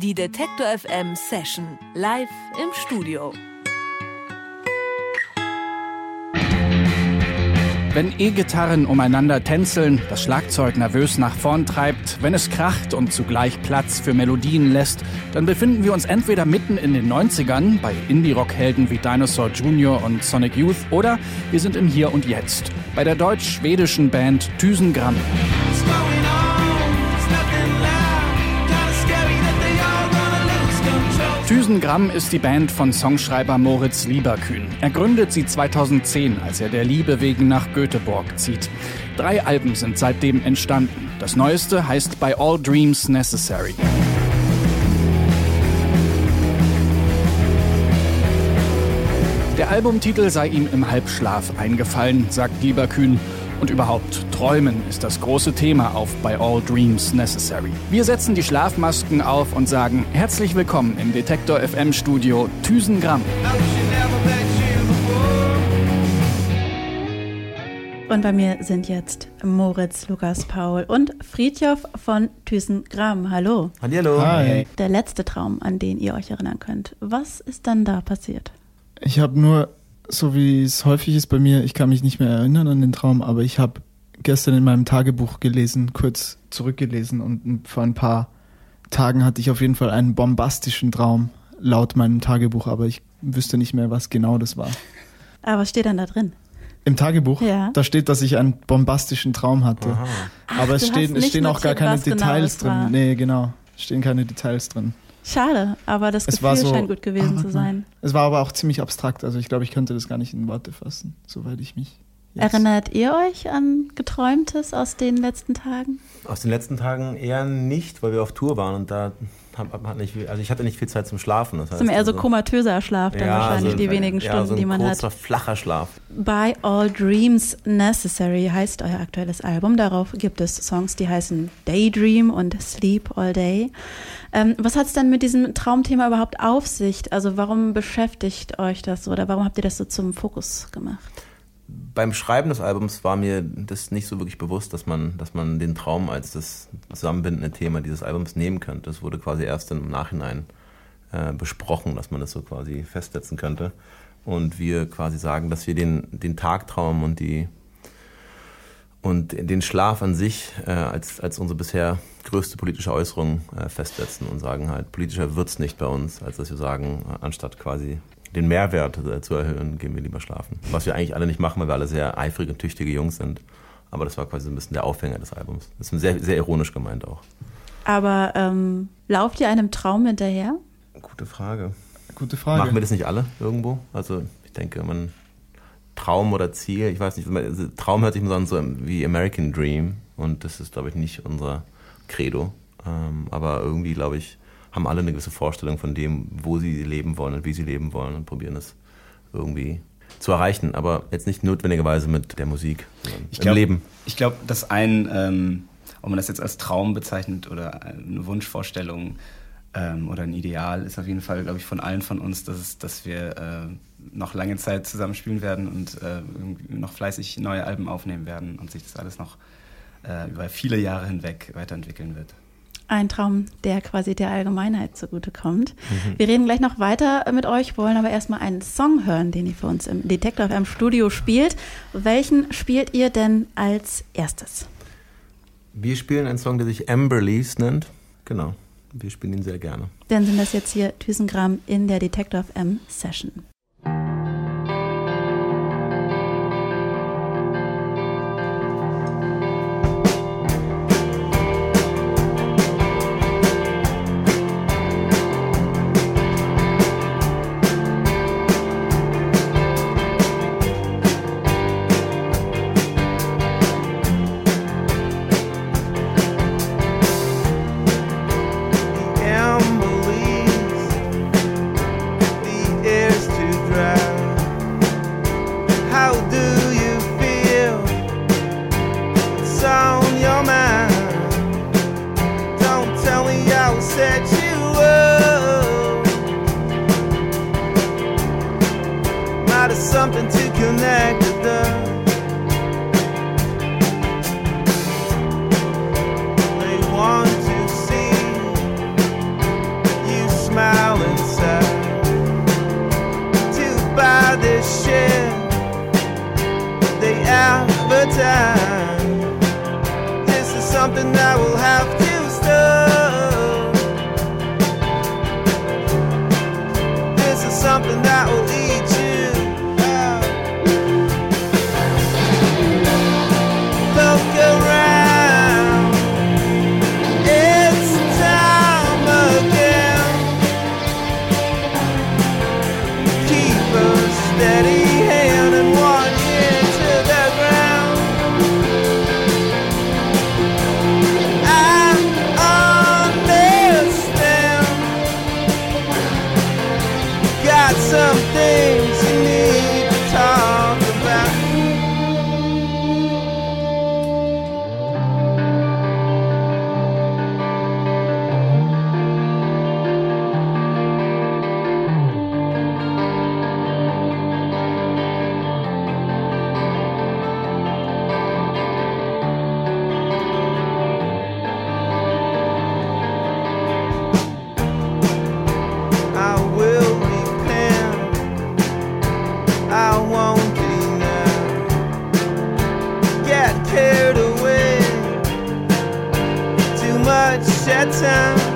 Die Detektor FM Session live im Studio. Wenn E-Gitarren umeinander tänzeln, das Schlagzeug nervös nach vorn treibt, wenn es kracht und zugleich Platz für Melodien lässt, dann befinden wir uns entweder mitten in den 90ern bei Indie-Rock-Helden wie Dinosaur Jr. und Sonic Youth oder wir sind im Hier und Jetzt bei der deutsch-schwedischen Band Thysengramm. Thysengramm ist die Band von Songschreiber Moritz Lieberkühn. Er gründet sie 2010, als er der Liebe wegen nach Göteborg zieht. Drei Alben sind seitdem entstanden. Das neueste heißt By All Dreams Necessary. Der Albumtitel sei ihm im Halbschlaf eingefallen, sagt Lieberkühn. Und überhaupt, Träumen ist das große Thema auf By All Dreams Necessary. Wir setzen die Schlafmasken auf und sagen herzlich willkommen im Detektor FM Studio Thysengramm. Und bei mir sind jetzt Moritz, Lukas, Paul und Friedjof von Thysengramm. Hallo. Hallo. Hi. Der letzte Traum, an den ihr euch erinnern könnt. Was ist dann da passiert? Ich habe nur so wie es häufig ist bei mir, ich kann mich nicht mehr erinnern an den Traum, aber ich habe gestern in meinem Tagebuch gelesen, kurz zurückgelesen und vor ein paar Tagen hatte ich auf jeden Fall einen bombastischen Traum laut meinem Tagebuch, aber ich wüsste nicht mehr, was genau das war. Aber was steht dann da drin? Im Tagebuch? Ja. Da steht, dass ich einen bombastischen Traum hatte. Ach, aber es stehen, es stehen auch gar keine genau Details drin. War. Nee, genau. Es stehen keine Details drin. Schade, aber das es Gefühl so, scheint gut gewesen ah, zu sein. Es war aber auch ziemlich abstrakt, also ich glaube, ich könnte das gar nicht in Worte fassen, soweit ich mich. Jetzt. Erinnert ihr euch an Geträumtes aus den letzten Tagen? Aus den letzten Tagen eher nicht, weil wir auf Tour waren und da hat nicht also ich hatte nicht viel Zeit zum Schlafen. Das heißt ist eher so also, komatöser Schlaf dann ja, wahrscheinlich, also, die wenigen Stunden, ja, so die man kurzer, hat. flacher Schlaf. By All Dreams Necessary heißt euer aktuelles Album. Darauf gibt es Songs, die heißen Daydream und Sleep All Day. Ähm, was hat es denn mit diesem Traumthema überhaupt auf sich? Also warum beschäftigt euch das oder warum habt ihr das so zum Fokus gemacht? Beim Schreiben des Albums war mir das nicht so wirklich bewusst, dass man, dass man den Traum als das zusammenbindende Thema dieses Albums nehmen könnte. Das wurde quasi erst im Nachhinein äh, besprochen, dass man das so quasi festsetzen könnte. Und wir quasi sagen, dass wir den, den Tagtraum und die und den Schlaf an sich äh, als, als unsere bisher größte politische Äußerung äh, festsetzen und sagen halt, politischer wird es nicht bei uns, als dass wir sagen, anstatt quasi den Mehrwert äh, zu erhöhen, gehen wir lieber schlafen. Was wir eigentlich alle nicht machen, weil wir alle sehr eifrige und tüchtige Jungs sind. Aber das war quasi ein bisschen der Aufhänger des Albums. Das ist sehr, sehr ironisch gemeint auch. Aber ähm, lauft ihr einem Traum hinterher? Gute Frage. Gute Frage. Machen wir das nicht alle irgendwo? Also ich denke, man Traum oder Ziel, ich weiß nicht, also Traum hört sich immer so an wie American Dream und das ist, glaube ich, nicht unser Credo. Ähm, aber irgendwie, glaube ich, haben alle eine gewisse Vorstellung von dem, wo sie leben wollen und wie sie leben wollen und probieren es irgendwie zu erreichen, aber jetzt nicht notwendigerweise mit der Musik, ich glaub, im Leben. Ich glaube, dass ein, ähm, ob man das jetzt als Traum bezeichnet oder eine Wunschvorstellung ähm, oder ein Ideal, ist auf jeden Fall, glaube ich, von allen von uns, dass, es, dass wir äh, noch lange Zeit zusammenspielen werden und äh, noch fleißig neue Alben aufnehmen werden und sich das alles noch äh, über viele Jahre hinweg weiterentwickeln wird. Ein Traum, der quasi der Allgemeinheit zugutekommt. Mhm. Wir reden gleich noch weiter mit euch, wollen aber erstmal einen Song hören, den ihr für uns im Detektor FM Studio spielt. Welchen spielt ihr denn als erstes? Wir spielen einen Song, der sich Amber Leaves nennt. Genau, wir spielen ihn sehr gerne. Dann sind das jetzt hier Thysengramm in der Detektor FM Session. something that will some things you need. jet time.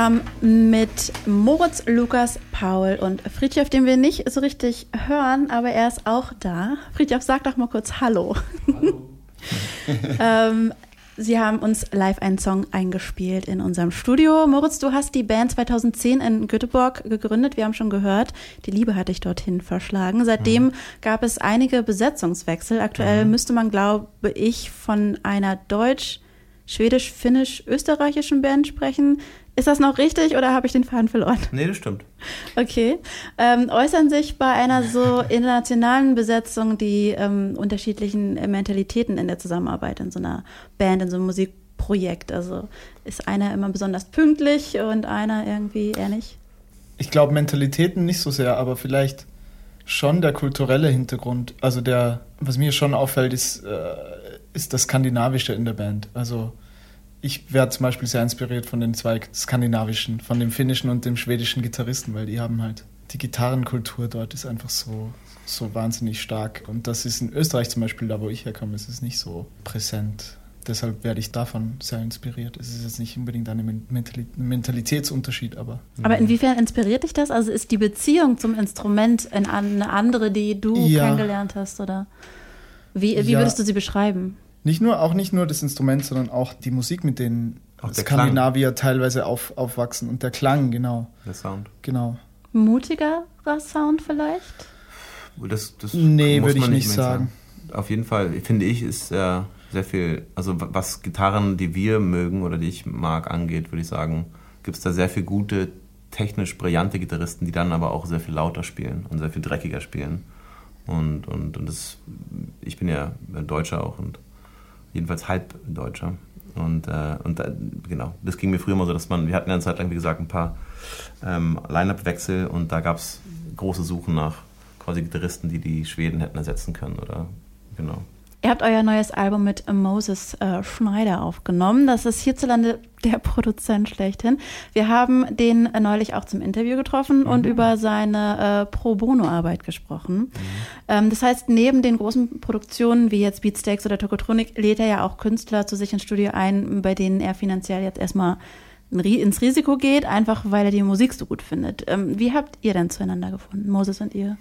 Programm mit Moritz, Lukas, Paul und Friedhof, den wir nicht so richtig hören, aber er ist auch da. Friedhof, sag doch mal kurz Hallo. Hallo. ähm, Sie haben uns live einen Song eingespielt in unserem Studio. Moritz, du hast die Band 2010 in Göteborg gegründet. Wir haben schon gehört, die Liebe hatte ich dorthin verschlagen. Seitdem mhm. gab es einige Besetzungswechsel. Aktuell mhm. müsste man, glaube ich, von einer deutsch- schwedisch-finnisch-österreichischen Band sprechen, ist das noch richtig oder habe ich den Faden verloren? Nee, das stimmt. Okay. Ähm, äußern sich bei einer so internationalen Besetzung die ähm, unterschiedlichen Mentalitäten in der Zusammenarbeit in so einer Band, in so einem Musikprojekt? Also ist einer immer besonders pünktlich und einer irgendwie eher? Ich glaube, Mentalitäten nicht so sehr, aber vielleicht schon der kulturelle Hintergrund. Also der, was mir schon auffällt, ist, äh, ist das Skandinavische in der Band. Also ich werde zum Beispiel sehr inspiriert von den zwei skandinavischen, von dem finnischen und dem schwedischen Gitarristen, weil die haben halt die Gitarrenkultur dort ist einfach so, so wahnsinnig stark. Und das ist in Österreich zum Beispiel, da wo ich herkomme, ist es nicht so präsent. Deshalb werde ich davon sehr inspiriert. Es ist jetzt nicht unbedingt ein Mentali Mentalitätsunterschied, aber. Aber inwiefern inspiriert dich das? Also ist die Beziehung zum Instrument eine andere, die du Ja. kennengelernt hast? Oder wie, wie Ja. würdest du sie beschreiben? Nicht nur, auch nicht nur das Instrument, sondern auch die Musik, mit denen Skandinavier teilweise auf, aufwachsen. Und der Klang, genau. Der Sound. Genau. Mutigerer Sound vielleicht? Das, das Nee, würde ich man nicht unbedingt sagen. Auf jeden Fall, finde ich, ist äh, sehr viel, also was Gitarren, die wir mögen oder die ich mag, angeht, würde ich sagen, gibt es da sehr viel gute, technisch brillante Gitarristen, die dann aber auch sehr viel lauter spielen und sehr viel dreckiger spielen. Und, und, und das, ich bin ja Deutscher auch und jedenfalls halb Deutscher. Und, äh, und da, genau, das ging mir früher immer so, dass man, wir hatten ja eine Zeit lang, wie gesagt, ein paar ähm, Line-Up-Wechsel und da gab es große Suchen nach quasi Gitarristen, die die Schweden hätten ersetzen können oder genau. Ihr habt euer neues Album mit Moses äh, Schneider aufgenommen. Das ist hierzulande der Produzent schlechthin. Wir haben den äh, neulich auch zum Interview getroffen und über seine äh, Pro Bono-Arbeit gesprochen. Ähm, das heißt, neben den großen Produktionen wie jetzt Beatsteaks oder Tokotronic lädt er ja auch Künstler zu sich ins Studio ein, bei denen er finanziell jetzt erstmal ins Risiko geht, einfach weil er die Musik so gut findet. Ähm, wie habt ihr denn zueinander gefunden, Moses und ihr?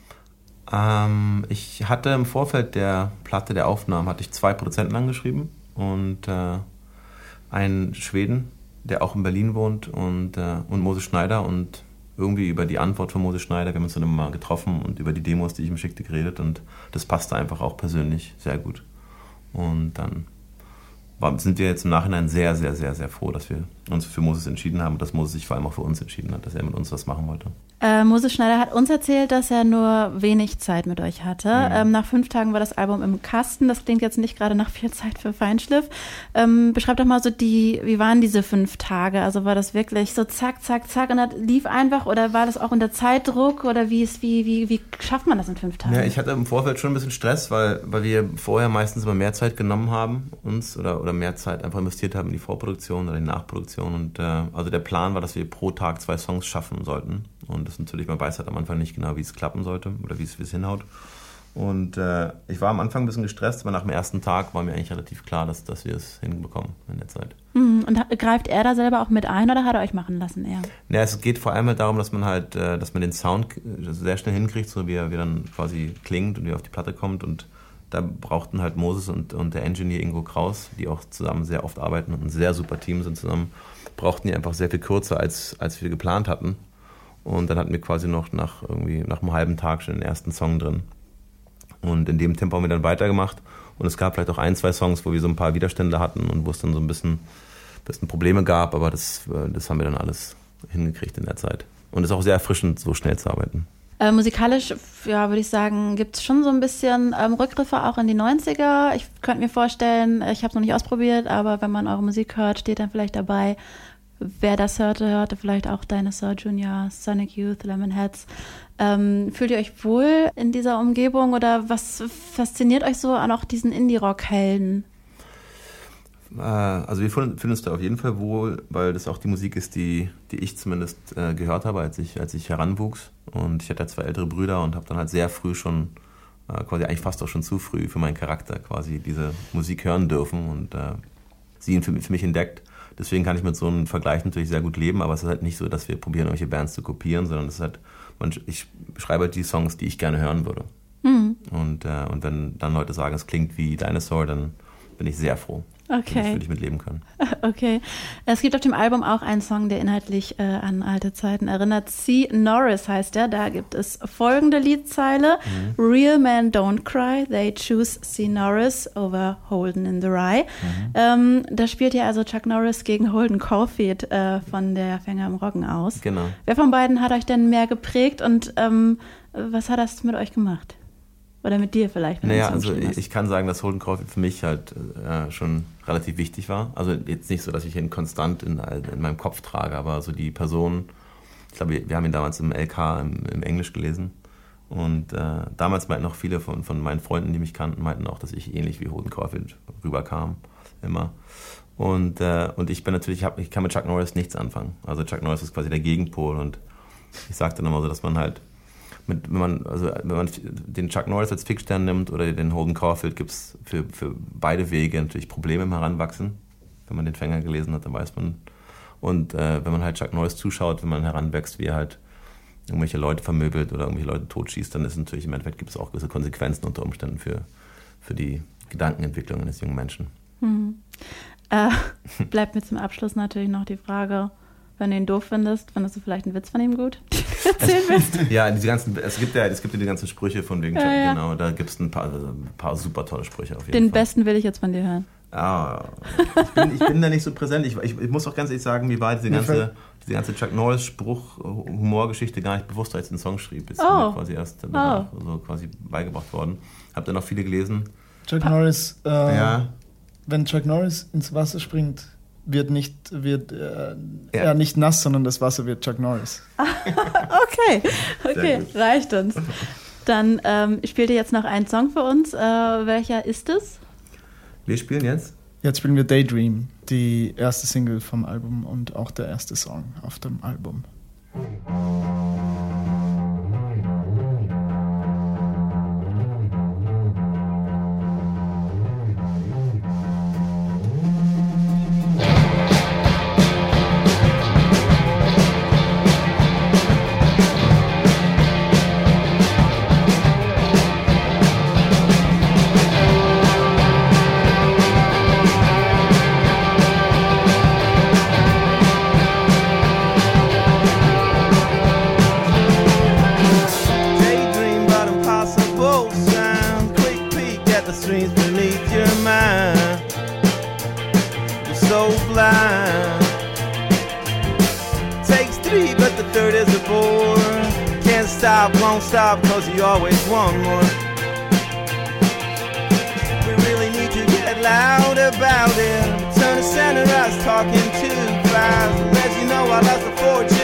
Ähm, ich hatte im Vorfeld der Platte der Aufnahmen hatte ich zwei Produzenten angeschrieben und äh, einen Schweden, der auch in Berlin wohnt und, äh, und Moses Schneider und irgendwie über die Antwort von Moses Schneider, wir haben uns dann immer mal getroffen und über die Demos, die ich ihm schickte, geredet und das passte einfach auch persönlich sehr gut. Und dann sind wir jetzt im Nachhinein sehr, sehr, sehr, sehr froh, dass wir uns für Moses entschieden haben und dass Moses sich vor allem auch für uns entschieden hat, dass er mit uns was machen wollte. Äh, Moses Schneider hat uns erzählt, dass er nur wenig Zeit mit euch hatte. Ähm, nach fünf Tagen war das Album im Kasten. Das klingt jetzt nicht gerade nach viel Zeit für Feinschliff. Ähm, beschreib doch mal so die, wie waren diese fünf Tage? Also war das wirklich so zack, zack, zack und das lief einfach oder war das auch unter Zeitdruck oder wie ist, wie, wie, wie schafft man das in fünf Tagen? Ja, ich hatte im Vorfeld schon ein bisschen Stress, weil, weil wir vorher meistens immer mehr Zeit genommen haben, uns, oder, oder mehr Zeit einfach investiert haben in die Vorproduktion oder die Nachproduktion. Und äh, also der Plan war, dass wir pro Tag zwei Songs schaffen sollten. Und das natürlich, man weiß halt am Anfang nicht genau, wie es klappen sollte oder wie es, hinhaut. Und äh, ich war am Anfang ein bisschen gestresst, aber nach dem ersten Tag war mir eigentlich relativ klar, dass, dass wir es hinbekommen in der Zeit. Hm, und hat, greift er da selber auch mit ein oder hat er euch machen lassen eher? Ja, es geht vor allem halt darum, dass man halt, äh, dass man den Sound äh, sehr schnell hinkriegt, so wie er, wie er dann quasi klingt und wie er auf die Platte kommt. Und da brauchten halt Moses und, und der Engineer Ingo Kraus, die auch zusammen sehr oft arbeiten und ein sehr super Team sind zusammen, brauchten die einfach sehr viel kürzer, als, als wir geplant hatten. Und dann hatten wir quasi noch nach irgendwie nach einem halben Tag schon den ersten Song drin. Und in dem Tempo haben wir dann weitergemacht. Und es gab vielleicht auch ein, zwei Songs, wo wir so ein paar Widerstände hatten und wo es dann so ein bisschen, bisschen Probleme gab, aber das, äh, das haben wir dann alles hingekriegt in der Zeit. Und es ist auch sehr erfrischend, so schnell zu arbeiten. Äh, musikalisch, ja, würde ich sagen, gibt es schon so ein bisschen ähm, Rückgriffe auch in die 90er. Ich könnte mir vorstellen, ich habe es noch nicht ausprobiert, aber wenn man eure Musik hört, steht dann vielleicht dabei, wer das hörte, hörte vielleicht auch Dinosaur Jr., Sonic Youth, Lemonheads. Ähm, fühlt ihr euch wohl in dieser Umgebung oder was fasziniert euch so an auch diesen Indie-Rock-Helden? Äh, also wir fühlen uns da auf jeden Fall wohl, weil das auch die Musik ist, die, die ich zumindest äh, gehört habe, als ich, als ich heranwuchs. Und ich hatte zwei ältere Brüder und habe dann halt sehr früh schon, äh, quasi eigentlich fast auch schon zu früh für meinen Charakter quasi diese Musik hören dürfen und äh, sie für, für mich entdeckt. Deswegen kann ich mit so einem Vergleich natürlich sehr gut leben, aber es ist halt nicht so, dass wir probieren, irgendwelche Bands zu kopieren, sondern es ist halt, ich schreibe halt die Songs, die ich gerne hören würde. Und, äh, und wenn dann Leute sagen, es klingt wie Dinosaur, dann bin ich sehr froh. Okay. Das würde ich mit leben können. Okay. Es gibt auf dem Album auch einen Song, der inhaltlich äh, an alte Zeiten erinnert. C. Norris heißt er. Da gibt es folgende Liedzeile. Real men don't cry, they choose C. Norris over Holden in the Rye. Ähm, da spielt ja also Chuck Norris gegen Holden Caulfield äh, von der Fänger im Roggen aus. Genau. Wer von beiden hat euch denn mehr geprägt und ähm, was hat das mit euch gemacht? Oder mit dir vielleicht? Naja, also ich, ich kann sagen, dass Holden Caulfield für mich halt äh, schon relativ wichtig war. Also jetzt nicht so, dass ich ihn konstant in, in meinem Kopf trage, aber so die Person, ich glaube, wir, haben ihn damals im LK im, im Englisch gelesen. Und äh, damals meinten auch viele von, von meinen Freunden, die mich kannten, meinten auch, dass ich ähnlich wie Holden Caulfield rüberkam. Immer. Und, äh, und ich bin natürlich, ich, hab, ich kann mit Chuck Norris nichts anfangen. Also Chuck Norris ist quasi der Gegenpol und ich dann immer so, dass man halt mit, wenn man, also wenn man den Chuck Norris als Fixstern nimmt oder den Holden Caulfield, gibt es für, für beide Wege natürlich Probleme im Heranwachsen. Wenn man den Fänger gelesen hat, dann weiß man. Und äh, wenn man halt Chuck Norris zuschaut, wenn man heranwächst, wie er halt irgendwelche Leute vermöbelt oder irgendwelche Leute totschießt, dann ist natürlich im Endeffekt gibt es auch gewisse Konsequenzen unter Umständen für, für die Gedankenentwicklung eines jungen Menschen. Äh, bleibt mir zum Abschluss natürlich noch die Frage, wenn du ihn doof findest, findest du vielleicht einen Witz von ihm gut? den du Erzählen willst? Ja, diese ganzen, es gibt ja, es gibt ja die ganzen Sprüche von wegen, Ja, ja. genau, da gibt es ein paar, ein paar super tolle Sprüche auf jeden Den Fall. besten will ich jetzt von dir hören. Ah, ich bin, ich bin da nicht so präsent. Ich, ich, ich muss auch ganz ehrlich sagen, mir war diese ganze, diese ganze Chuck Norris-Spruch, Humorgeschichte gar nicht bewusst, als ich den Song schrieb. Ist Oh. mir quasi erst danach so quasi beigebracht worden. Hab dann auch viele gelesen. Chuck Norris, äh, Ja, wenn Chuck Norris ins Wasser springt, wird nicht, wird äh, Ja. er nicht nass, sondern das Wasser wird Chuck Norris. Okay, okay, gut. reicht uns. Dann ähm, spielt ihr jetzt noch einen Song für uns. Äh, welcher ist es? wir spielen jetzt. Jetzt spielen wir Daydream, die erste Single vom Album und auch der erste Song auf dem Album. Daydream stop, cause you always want more. We really need to get loud about it. Turn the center, was talking too fast. Let you know I lost a fortune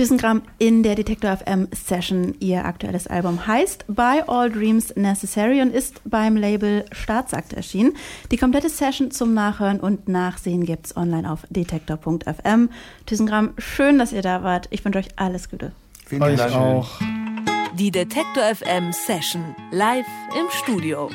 Thüsengramm in der Detektor FM Session. Ihr aktuelles Album heißt By All Dreams Necessary und ist beim Label Staatsakt erschienen. Die komplette Session zum Nachhören und Nachsehen gibt's online auf detektor.fm. Thüsengramm, schön, dass ihr da wart. Ich wünsche euch alles Gute. Vielen Dank. auch. Die Detektor FM Session live im Studio.